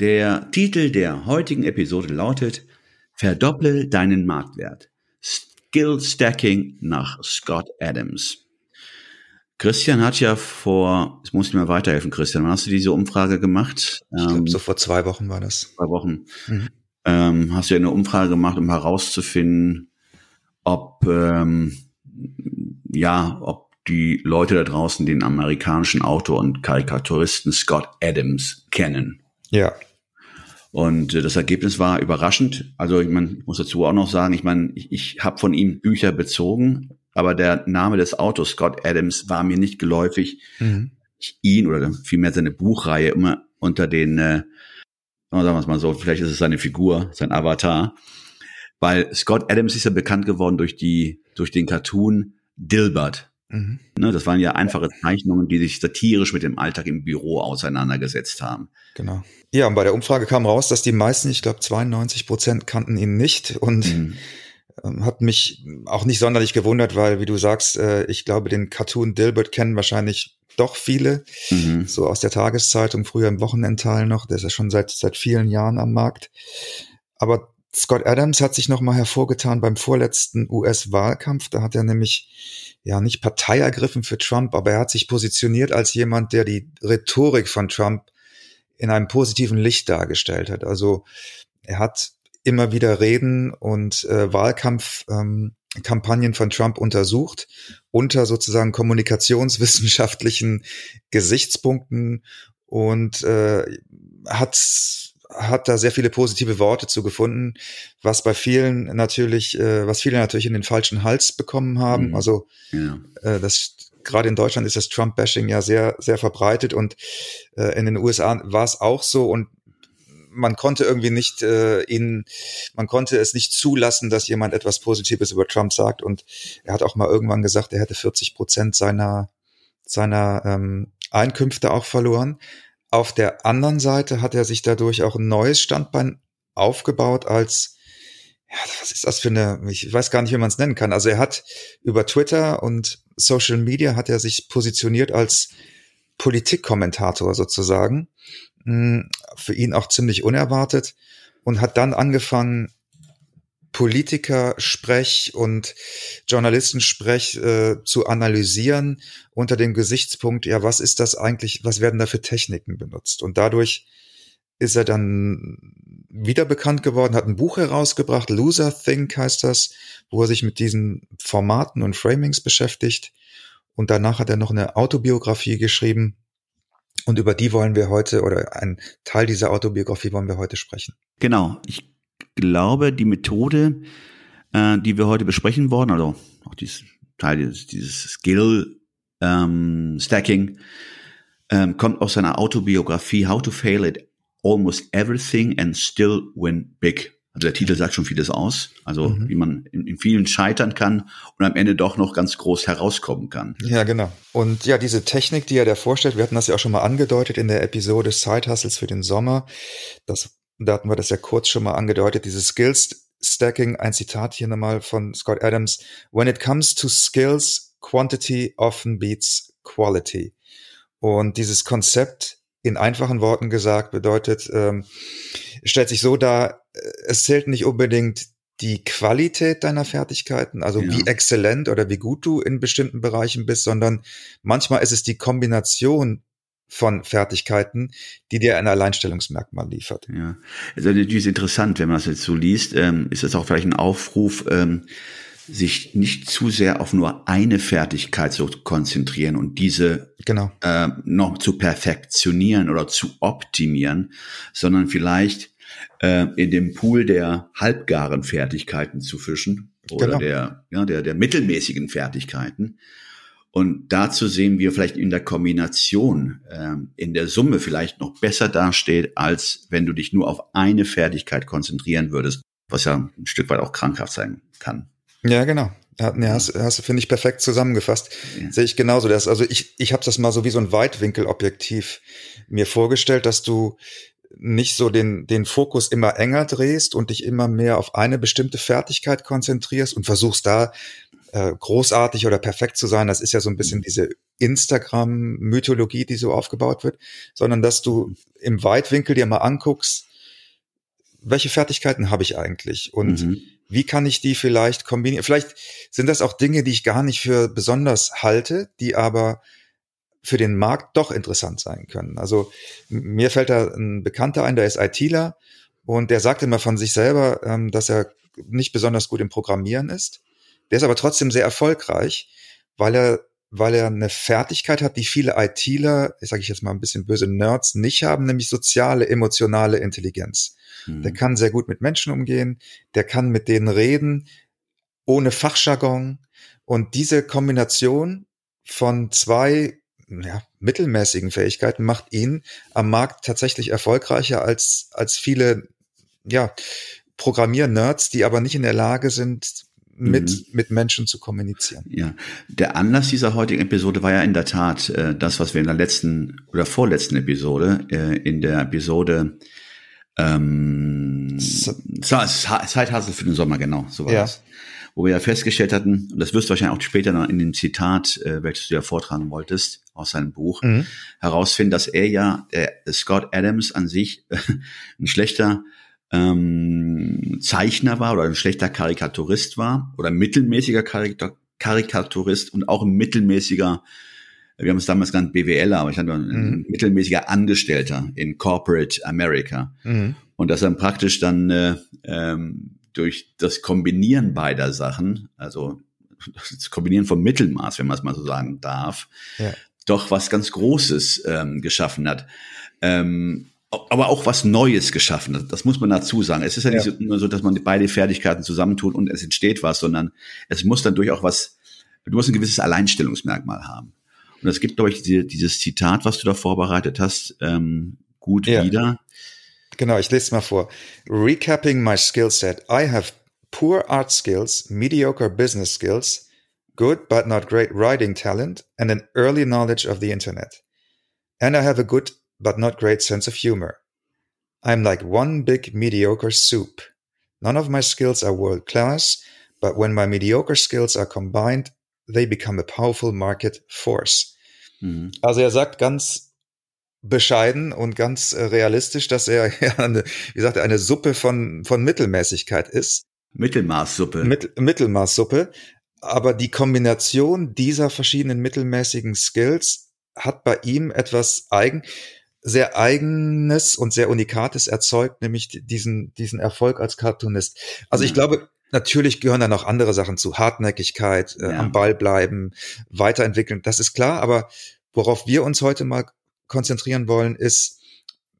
Der Titel der heutigen Episode lautet Verdopple deinen Marktwert. Skill Stacking nach Scott Adams. Christian hat ja vor, jetzt muss ich mir weiterhelfen, Christian, wann hast du diese Umfrage gemacht? Ich glaube, ähm, so vor zwei Wochen war das. Zwei Wochen. Mhm. Ähm, hast du ja eine Umfrage gemacht, um herauszufinden, ob, ähm, ja, ob die Leute da draußen den amerikanischen Autor und Karikaturisten Scott Adams kennen. Ja. Und äh, das Ergebnis war überraschend. Also ich, mein, ich muss dazu auch noch sagen, ich meine, ich, ich habe von ihm Bücher bezogen, aber der Name des Autors, Scott Adams, war mir nicht geläufig. Mhm. Ich ihn oder vielmehr seine Buchreihe immer unter den, äh, sagen wir es mal so, vielleicht ist es seine Figur, sein Avatar. Weil Scott Adams ist ja bekannt geworden durch die, durch den Cartoon Dilbert. Mhm. Ne, das waren ja einfache Zeichnungen, die sich satirisch mit dem Alltag im Büro auseinandergesetzt haben. Genau. Ja, und bei der Umfrage kam raus, dass die meisten, ich glaube 92 Prozent, kannten ihn nicht und mhm. ähm, hat mich auch nicht sonderlich gewundert, weil, wie du sagst, äh, ich glaube, den Cartoon Dilbert kennen wahrscheinlich doch viele, mhm. so aus der Tageszeitung, früher im Wochenendteil noch, der ist ja schon seit, seit vielen Jahren am Markt. Aber Scott Adams hat sich nochmal hervorgetan beim vorletzten US-Wahlkampf. Da hat er nämlich ja nicht Partei ergriffen für Trump, aber er hat sich positioniert als jemand, der die Rhetorik von Trump in einem positiven Licht dargestellt hat. Also er hat immer wieder Reden und äh, Wahlkampfkampagnen ähm, von Trump untersucht unter sozusagen kommunikationswissenschaftlichen Gesichtspunkten und äh, hat hat da sehr viele positive Worte zu gefunden, was bei vielen natürlich, äh, was viele natürlich in den falschen Hals bekommen haben. Mhm. Also ja. äh, das gerade in Deutschland ist das Trump-Bashing ja sehr, sehr verbreitet und äh, in den USA war es auch so und man konnte irgendwie nicht äh, ihn, man konnte es nicht zulassen, dass jemand etwas Positives über Trump sagt. Und er hat auch mal irgendwann gesagt, er hätte 40 Prozent seiner seiner ähm, Einkünfte auch verloren. Auf der anderen Seite hat er sich dadurch auch ein neues Standbein aufgebaut als, ja, was ist das für eine, ich weiß gar nicht, wie man es nennen kann. Also er hat über Twitter und Social Media hat er sich positioniert als Politikkommentator sozusagen. Hm, für ihn auch ziemlich unerwartet und hat dann angefangen, Politiker-Sprech und Journalistensprech äh, zu analysieren unter dem Gesichtspunkt, ja, was ist das eigentlich, was werden da für Techniken benutzt? Und dadurch ist er dann wieder bekannt geworden, hat ein Buch herausgebracht, Loser Think heißt das, wo er sich mit diesen Formaten und Framings beschäftigt. Und danach hat er noch eine Autobiografie geschrieben. Und über die wollen wir heute, oder ein Teil dieser Autobiografie wollen wir heute sprechen. Genau. Ich glaube, die Methode, äh, die wir heute besprechen wollen, also auch dieses Teil dieses, dieses Skill ähm, Stacking, ähm, kommt aus seiner Autobiografie How to Fail at Almost Everything and Still Win Big. Also der Titel sagt schon vieles aus. Also mhm. wie man in, in, vielen scheitern kann und am Ende doch noch ganz groß herauskommen kann. Ja, genau. Und ja, diese Technik, die er da vorstellt, wir hatten das ja auch schon mal angedeutet in der Episode Side Hustles für den Sommer. Das da hatten wir das ja kurz schon mal angedeutet, dieses Skills Stacking, ein Zitat hier nochmal von Scott Adams. When it comes to skills, quantity often beats quality. Und dieses Konzept in einfachen Worten gesagt bedeutet, ähm, stellt sich so dar, äh, es zählt nicht unbedingt die Qualität deiner Fertigkeiten, also ja. wie exzellent oder wie gut du in bestimmten Bereichen bist, sondern manchmal ist es die Kombination von Fertigkeiten, die dir ein Alleinstellungsmerkmal liefert. Ja, also natürlich ist interessant, wenn man das jetzt so liest, ähm, ist das auch vielleicht ein Aufruf, ähm, sich nicht zu sehr auf nur eine Fertigkeit zu konzentrieren und diese genau. äh, noch zu perfektionieren oder zu optimieren, sondern vielleicht äh, in dem Pool der halbgaren Fertigkeiten zu fischen oder genau. der, ja, der, der mittelmäßigen Fertigkeiten Und dazu sehen wir vielleicht in der Kombination, ähm, in der Summe vielleicht noch besser dasteht, als wenn du dich nur auf eine Fertigkeit konzentrieren würdest, was ja ein Stück weit auch krankhaft sein kann. Ja, genau. Ja, hast, hast du, finde ich, perfekt zusammengefasst. Ja. Sehe ich genauso. Das, also ich, ich habe das mal so wie so ein Weitwinkelobjektiv mir vorgestellt, dass du nicht so den, den Fokus immer enger drehst und dich immer mehr auf eine bestimmte Fertigkeit konzentrierst und versuchst da äh, großartig oder perfekt zu sein. Das ist ja so ein bisschen diese Instagram-Mythologie, die so aufgebaut wird, sondern dass du im Weitwinkel dir mal anguckst, welche Fertigkeiten habe ich eigentlich und mhm. wie kann ich die vielleicht kombinieren? Vielleicht sind das auch Dinge, die ich gar nicht für besonders halte, die aber für den Markt doch interessant sein können. Also mir fällt da ein Bekannter ein, der ist ITler und der sagt immer von sich selber, ähm, dass er nicht besonders gut im Programmieren ist. Der ist aber trotzdem sehr erfolgreich, weil er weil er eine Fertigkeit hat, die viele ITler, sage ich jetzt mal ein bisschen böse Nerds, nicht haben, nämlich soziale, emotionale Intelligenz. Mhm. Der kann sehr gut mit Menschen umgehen, der kann mit denen reden, ohne Fachjargon. Und diese Kombination von zwei ja, mittelmäßigen Fähigkeiten macht ihn am Markt tatsächlich erfolgreicher als, als viele, ja, Programmier-Nerds, die aber nicht in der Lage sind, mit, mhm. mit Menschen zu kommunizieren. Ja, der Anlass dieser heutigen Episode war ja in der Tat äh, das, was wir in der letzten oder vorletzten Episode, äh, in der Episode ähm, Zeithassel für den Sommer, genau, so war ja. das wo wir ja festgestellt hatten, und das wirst du wahrscheinlich auch später noch in dem Zitat, äh, welches du ja vortragen wolltest, aus seinem Buch, mhm. herausfinden, dass er ja, der Scott Adams an sich äh, ein schlechter ähm, Zeichner war oder ein schlechter Karikaturist war oder ein mittelmäßiger Karikaturist und auch ein mittelmäßiger wir haben es damals genannt BWLer, aber ich hatte ein mhm. mittelmäßiger Angestellter in Corporate America. Mhm. Und dass er praktisch dann äh, ähm, durch das Kombinieren beider Sachen, also das Kombinieren vom Mittelmaß, wenn man es mal so sagen darf, ja. doch was ganz Großes ähm, geschaffen hat. Ähm, aber auch was Neues geschaffen. Das muss man dazu sagen. Es ist ja, ja. nicht nur so, dass man beide Fertigkeiten zusammentut und es entsteht was, sondern es muss dann durch auch was, du musst ein gewisses Alleinstellungsmerkmal haben. Und es gibt, glaube ich, die, dieses Zitat, was du da vorbereitet hast, ähm, gut ja. wieder. Genau, ich lese es mal vor. Recapping my skill set. I have poor art skills, mediocre business skills, good but not great writing talent, and an early knowledge of the internet. And I have a good but not great sense of humor. I'm like one big mediocre soup. None of my skills are world class, but when my mediocre skills are combined, they become a powerful market force. Mhm. Also er sagt ganz bescheiden und ganz äh, realistisch, dass er ja eine, wie gesagt, eine Suppe von, von Mittelmäßigkeit ist. Mittelmaßsuppe. Mit, Mittelmaßsuppe. Aber die Kombination dieser verschiedenen mittelmäßigen Skills hat bei ihm etwas eigen, sehr eigenes und sehr unikates erzeugt, nämlich diesen, diesen Erfolg als Cartoonist. Also ich glaube, natürlich gehören da noch andere Sachen zu. Hartnäckigkeit, äh, ja. am Ball bleiben, weiterentwickeln, das ist klar. Aber worauf wir uns heute mal konzentrieren wollen, ist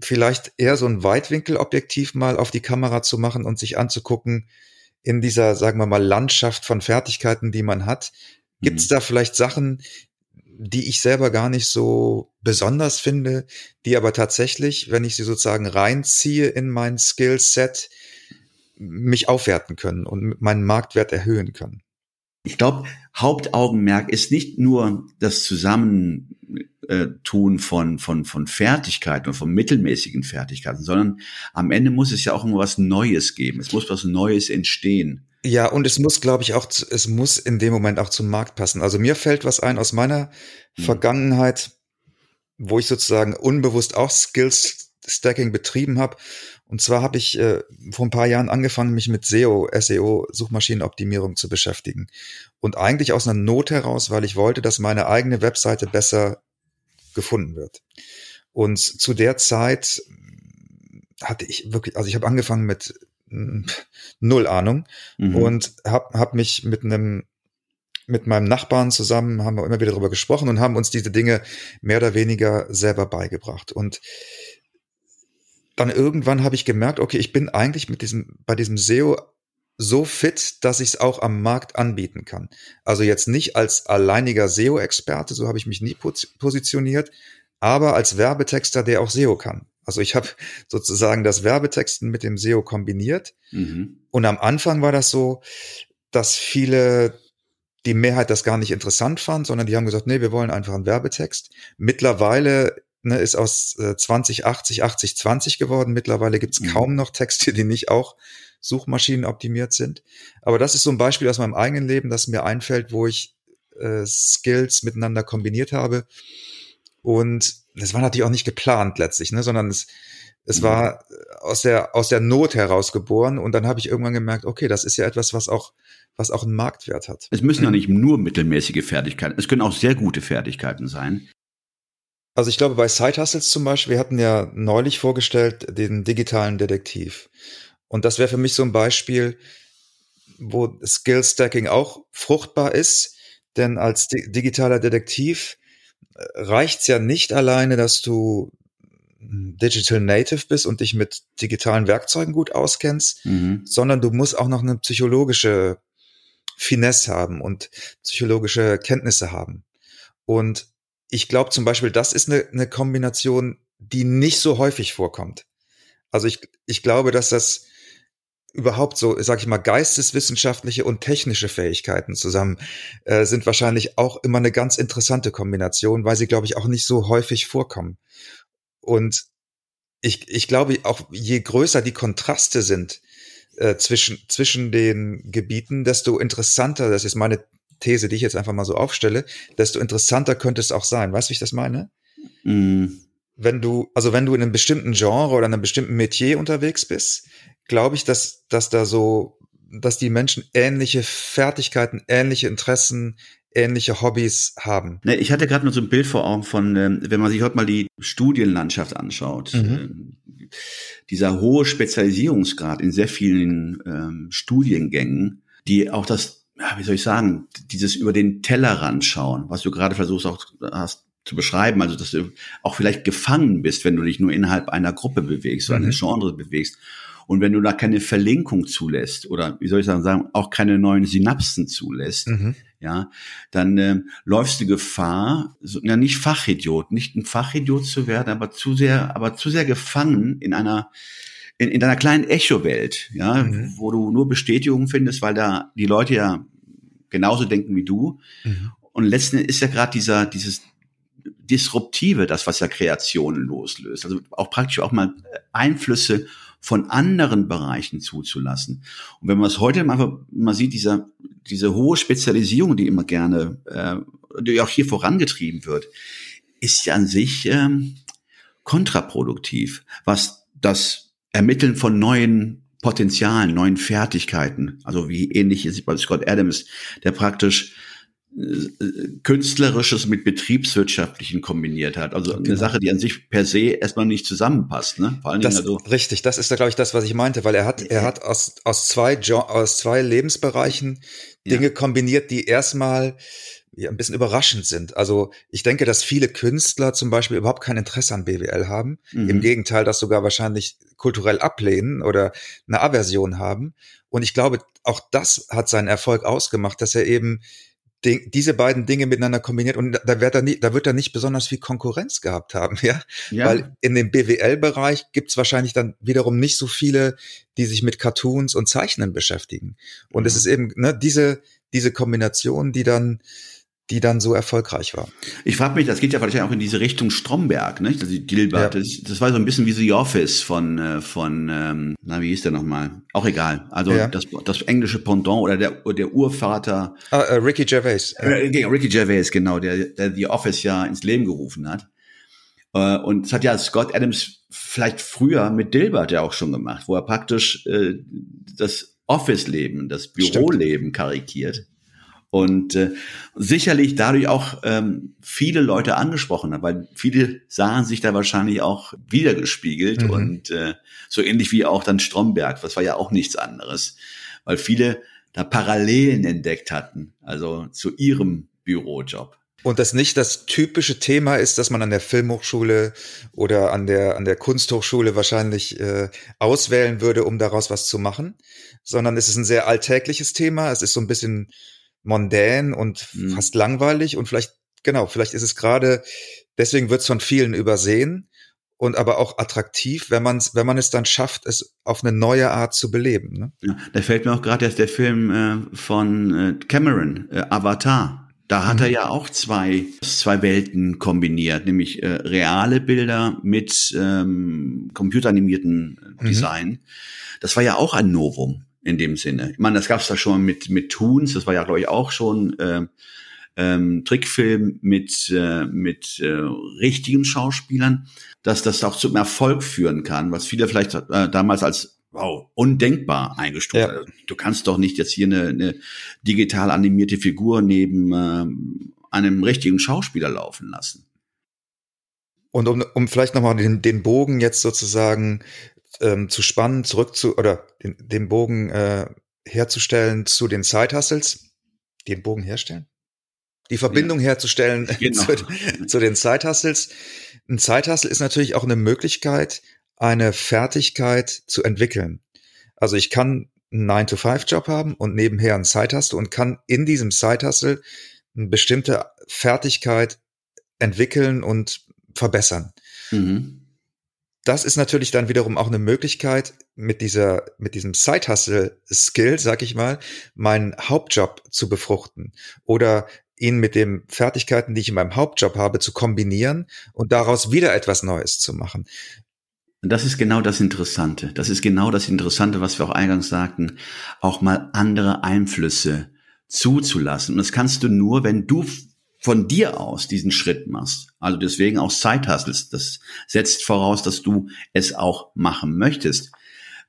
vielleicht eher so ein Weitwinkelobjektiv mal auf die Kamera zu machen und sich anzugucken in dieser, sagen wir mal, Landschaft von Fertigkeiten, die man hat. Gibt es mhm. da vielleicht Sachen, die ich selber gar nicht so besonders finde, die aber tatsächlich, wenn ich sie sozusagen reinziehe in mein Skillset, mich aufwerten können und meinen Marktwert erhöhen können? Ich glaube, Hauptaugenmerk ist nicht nur das Zusammentun von, von, von Fertigkeiten und von mittelmäßigen Fertigkeiten, sondern am Ende muss es ja auch immer was Neues geben. Es muss was Neues entstehen. Ja, und es muss, glaube ich, auch, es muss in dem Moment auch zum Markt passen. Also mir fällt was ein aus meiner hm. Vergangenheit, wo ich sozusagen unbewusst auch Skills Stacking betrieben habe. Und zwar habe ich äh, vor ein paar Jahren angefangen, mich mit SEO, SEO, Suchmaschinenoptimierung zu beschäftigen. Und eigentlich aus einer Not heraus, weil ich wollte, dass meine eigene Webseite besser gefunden wird. Und zu der Zeit hatte ich wirklich, also ich habe angefangen mit null Ahnung mhm. und habe hab mich mit einem mit meinem Nachbarn zusammen haben wir immer wieder darüber gesprochen und haben uns diese Dinge mehr oder weniger selber beigebracht. Und dann irgendwann habe ich gemerkt, okay, ich bin eigentlich mit diesem, bei diesem SEO so fit, dass ich es auch am Markt anbieten kann. Also jetzt nicht als alleiniger SEO-Experte, so habe ich mich nie positioniert, aber als Werbetexter, der auch SEO kann. Also ich habe sozusagen das Werbetexten mit dem SEO kombiniert. Mhm. Und am Anfang war das so, dass viele die Mehrheit das gar nicht interessant fand, sondern die haben gesagt, nee, wir wollen einfach einen Werbetext. Mittlerweile ne, ist aus äh, 2080 80 20 geworden. Mittlerweile gibt's mhm. kaum noch Texte, die nicht auch Suchmaschinen optimiert sind. Aber das ist so ein Beispiel aus meinem eigenen Leben, das mir einfällt, wo ich äh, Skills miteinander kombiniert habe. Und das war natürlich auch nicht geplant letztlich, ne, sondern es, es mhm. war aus der, aus der Not heraus geboren. Und dann habe ich irgendwann gemerkt, okay, das ist ja etwas, was auch, was auch einen Marktwert hat. Es müssen ja nicht nur mittelmäßige Fertigkeiten, es können auch sehr gute Fertigkeiten sein. Also ich glaube, bei Side Hustles zum Beispiel, wir hatten ja neulich vorgestellt den digitalen Detektiv. Und das wäre für mich so ein Beispiel, wo Skill Stacking auch fruchtbar ist. Denn als digitaler Detektiv äh, reicht's ja nicht alleine, dass du Digital Native bist und dich mit digitalen Werkzeugen gut auskennst, mhm. sondern du musst auch noch eine psychologische Finesse haben und psychologische Kenntnisse haben. Und ich glaube zum Beispiel, das ist eine, eine Kombination, die nicht so häufig vorkommt. Also ich, ich glaube, dass das überhaupt so, sag ich mal, geisteswissenschaftliche und technische Fähigkeiten zusammen äh, sind wahrscheinlich auch immer eine ganz interessante Kombination, weil sie, glaube ich, auch nicht so häufig vorkommen. Und ich, ich glaube, auch je größer die Kontraste sind äh, zwischen, zwischen den Gebieten, desto interessanter, das ist meine These, die ich jetzt einfach mal so aufstelle, desto interessanter könnte es auch sein. Weißt du, wie ich das meine? Mm. Wenn du, also wenn du in einem bestimmten Genre oder einem bestimmten Metier unterwegs bist, glaube ich, dass, dass da so, dass die Menschen ähnliche Fertigkeiten, ähnliche Interessen, ähnliche Hobbys haben. Ne, ich hatte gerade nur so ein Bild vor Augen von, ähm, wenn man sich heute mal die Studienlandschaft anschaut, mhm. Ähm, dieser hohe Spezialisierungsgrad in sehr vielen ähm, Studiengängen, die auch das, wie soll ich sagen, dieses über den Tellerrand schauen, was du gerade versuchst auch hast zu beschreiben, also dass du auch vielleicht gefangen bist, wenn du dich nur innerhalb einer Gruppe bewegst oder mhm. eines Genres bewegst und wenn du da keine Verlinkung zulässt oder wie soll ich sagen, auch keine neuen Synapsen zulässt, mhm. ja, dann äh, läufst du Gefahr, so, ja nicht Fachidiot, nicht ein Fachidiot zu werden, aber zu sehr, aber zu sehr gefangen in einer in, in deiner kleinen Echo-Welt, ja, mhm. wo du nur Bestätigung findest, weil da die Leute ja genauso denken wie du. Mhm. Und letzten Endes ist ja gerade dieser dieses Disruptive, das was ja Kreationen loslöst. Also auch praktisch auch mal Einflüsse von anderen Bereichen zuzulassen. Und wenn man es heute einfach mal sieht, dieser, diese hohe Spezialisierung, die immer gerne, äh, die auch hier vorangetrieben wird, ist ja an sich ähm, kontraproduktiv, was das Ermitteln von neuen Potenzialen, neuen Fertigkeiten, also wie ähnlich ist es bei Scott Adams, der praktisch Künstlerisches mit Betriebswirtschaftlichen kombiniert hat. Also genau. eine Sache, die an sich per se erstmal nicht zusammenpasst. Ne? Vor allen Dingen also richtig, das ist da glaube ich das, was ich meinte, weil er hat er hat aus aus zwei aus zwei Lebensbereichen Dinge ja. kombiniert, die erstmal ja, ein bisschen überraschend sind. Also ich denke, dass viele Künstler zum Beispiel überhaupt kein Interesse an BWL haben. Mhm. Im Gegenteil, das sogar wahrscheinlich kulturell ablehnen oder eine Aversion haben. Und ich glaube, auch das hat seinen Erfolg ausgemacht, dass er eben diese beiden Dinge miteinander kombiniert und da wird er nicht, da wird er nicht besonders viel Konkurrenz gehabt haben, ja. ja. Weil in dem BWL-Bereich gibt's wahrscheinlich dann wiederum nicht so viele, die sich mit Cartoons und Zeichnen beschäftigen. Und mhm. es ist eben ne, diese, diese Kombination, die dann die dann so erfolgreich war. Ich frage mich, das geht ja vielleicht auch in diese Richtung Stromberg, ne? Also Dilbert, ja. das, das war so ein bisschen wie The Office von, äh, von ähm, na, wie hieß der nochmal? Auch egal. Also ja. das, das englische Pendant oder der, der Urvater. Ah, äh, Ricky Gervais. Äh, Ricky Gervais, genau, der, der The Office ja ins Leben gerufen hat. Äh, und das hat ja Scott Adams vielleicht früher mit Dilbert ja auch schon gemacht, wo er praktisch äh, das Office-Leben, das Büroleben karikiert und äh, sicherlich dadurch auch ähm, viele Leute angesprochen hat, weil viele sahen sich da wahrscheinlich auch wiedergespiegelt mhm. und äh, so ähnlich wie auch dann Stromberg, das war ja auch nichts anderes, weil viele da Parallelen entdeckt hatten, also zu ihrem Bürojob. Und das nicht das typische Thema ist, dass man an der Filmhochschule oder an der, an der Kunsthochschule wahrscheinlich äh, auswählen würde, um daraus was zu machen, sondern es ist ein sehr alltägliches Thema. Es ist so ein bisschen mondän und mhm. fast langweilig und vielleicht, genau, vielleicht ist es gerade, deswegen wird es von vielen übersehen und aber auch attraktiv, wenn man wenn man es dann schafft, es auf eine neue Art zu beleben. Ne? Ja, da fällt mir auch gerade jetzt der Film äh, von äh, Cameron, äh, Avatar. Da hat mhm. er ja auch zwei, zwei Welten kombiniert, nämlich äh, reale Bilder mit ähm, computeranimierten äh, mhm. Design. Mhm. Das war ja auch ein Novum in dem Sinne. Ich meine, das gab es da schon mit, mit Toons, das war ja, glaube ich, auch schon äh, ähm, Trickfilm mit, äh, mit äh, richtigen Schauspielern, dass das auch zum Erfolg führen kann, was viele vielleicht äh, damals als wow, undenkbar eingestuft. Ja. Also, du kannst doch nicht jetzt hier eine, eine digital animierte Figur neben äh, einem richtigen Schauspieler laufen lassen. Und um, um vielleicht nochmal den, den Bogen jetzt sozusagen ähm, zu spannen, zurück zu, oder den, den Bogen äh, herzustellen zu den Side-Hustles, den Bogen herstellen? Die Verbindung ja. herzustellen genau. zu, zu, den Side-Hustles. Ein Side-Hustle ist natürlich auch eine Möglichkeit, eine Fertigkeit zu entwickeln. Also ich kann einen 9-to-5-Job haben und nebenher einen Side-Hustle und kann in diesem Side-Hustle eine bestimmte Fertigkeit entwickeln und verbessern. Mhm. Das ist natürlich dann wiederum auch eine Möglichkeit, mit dieser, mit diesem Side-Hustle-Skill, sag ich mal, meinen Hauptjob zu befruchten oder ihn mit den Fertigkeiten, die ich in meinem Hauptjob habe, zu kombinieren und daraus wieder etwas Neues zu machen. Das ist genau das Interessante. Das ist genau das Interessante, was wir auch eingangs sagten, auch mal andere Einflüsse zuzulassen. Und das kannst du nur, wenn du von dir aus diesen Schritt machst. Also deswegen auch Side Hustles. Das setzt voraus, dass du es auch machen möchtest.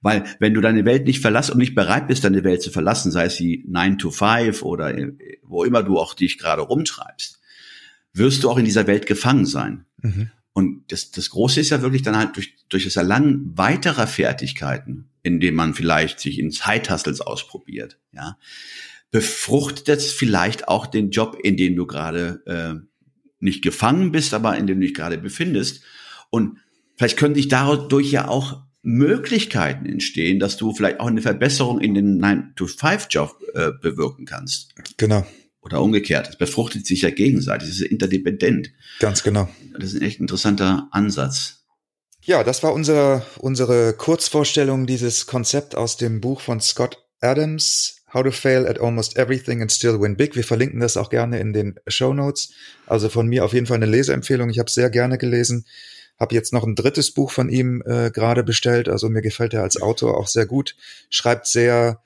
Weil wenn du deine Welt nicht verlässt und nicht bereit bist, deine Welt zu verlassen, sei es die 9 to 5 oder wo immer du auch dich gerade rumtreibst, wirst du auch in dieser Welt gefangen sein. Mhm. Und das, das Große ist ja wirklich dann halt durch, durch das Erlangen weiterer Fertigkeiten, indem man vielleicht sich in Zeithustles ausprobiert, ja, befruchtet das vielleicht auch den Job, in dem du gerade äh, nicht gefangen bist, aber in dem du dich gerade befindest. Und vielleicht können sich dadurch ja auch Möglichkeiten entstehen, dass du vielleicht auch eine Verbesserung in den 9-to-5-Job äh, bewirken kannst. Genau. Oder umgekehrt. Es befruchtet sich ja gegenseitig. Es ist interdependent. Ganz genau. Das ist ein echt interessanter Ansatz. Ja, das war unsere, unsere Kurzvorstellung dieses Konzept aus dem Buch von Scott Adams, How to Fail at Almost Everything and Still Win Big. Wir verlinken das auch gerne in den Show Notes. Also von mir auf jeden Fall eine Leseempfehlung. Ich habe sehr gerne gelesen. Habe jetzt noch ein drittes Buch von ihm äh, gerade bestellt. Also mir gefällt er als Autor auch sehr gut. Schreibt sehr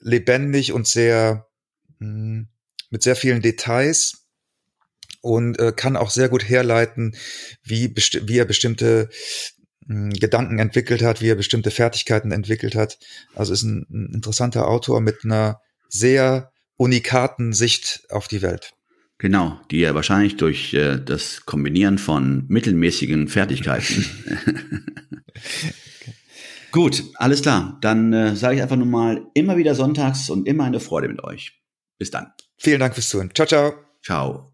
lebendig und sehr mh, hm, mit sehr vielen Details und äh, kann auch sehr gut herleiten, wie, wie er bestimmte Gedanken entwickelt hat, wie er bestimmte Fertigkeiten entwickelt hat. Also ist ein, ein interessanter Autor mit einer sehr unikaten Sicht auf die Welt. Genau, die er wahrscheinlich durch äh, das Kombinieren von mittelmäßigen Fertigkeiten. Gut, alles klar. Dann äh, sage ich einfach nur mal immer wieder sonntags und immer eine Freude mit euch. Bis dann. Vielen Dank fürs Zuhören. Ciao, ciao. Ciao.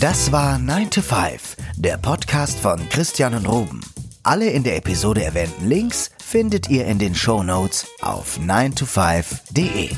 Das war 9 to 5, der Podcast von Christian und Ruben. Alle in der Episode erwähnten Links findet ihr in den Show Notes auf 9to5.de.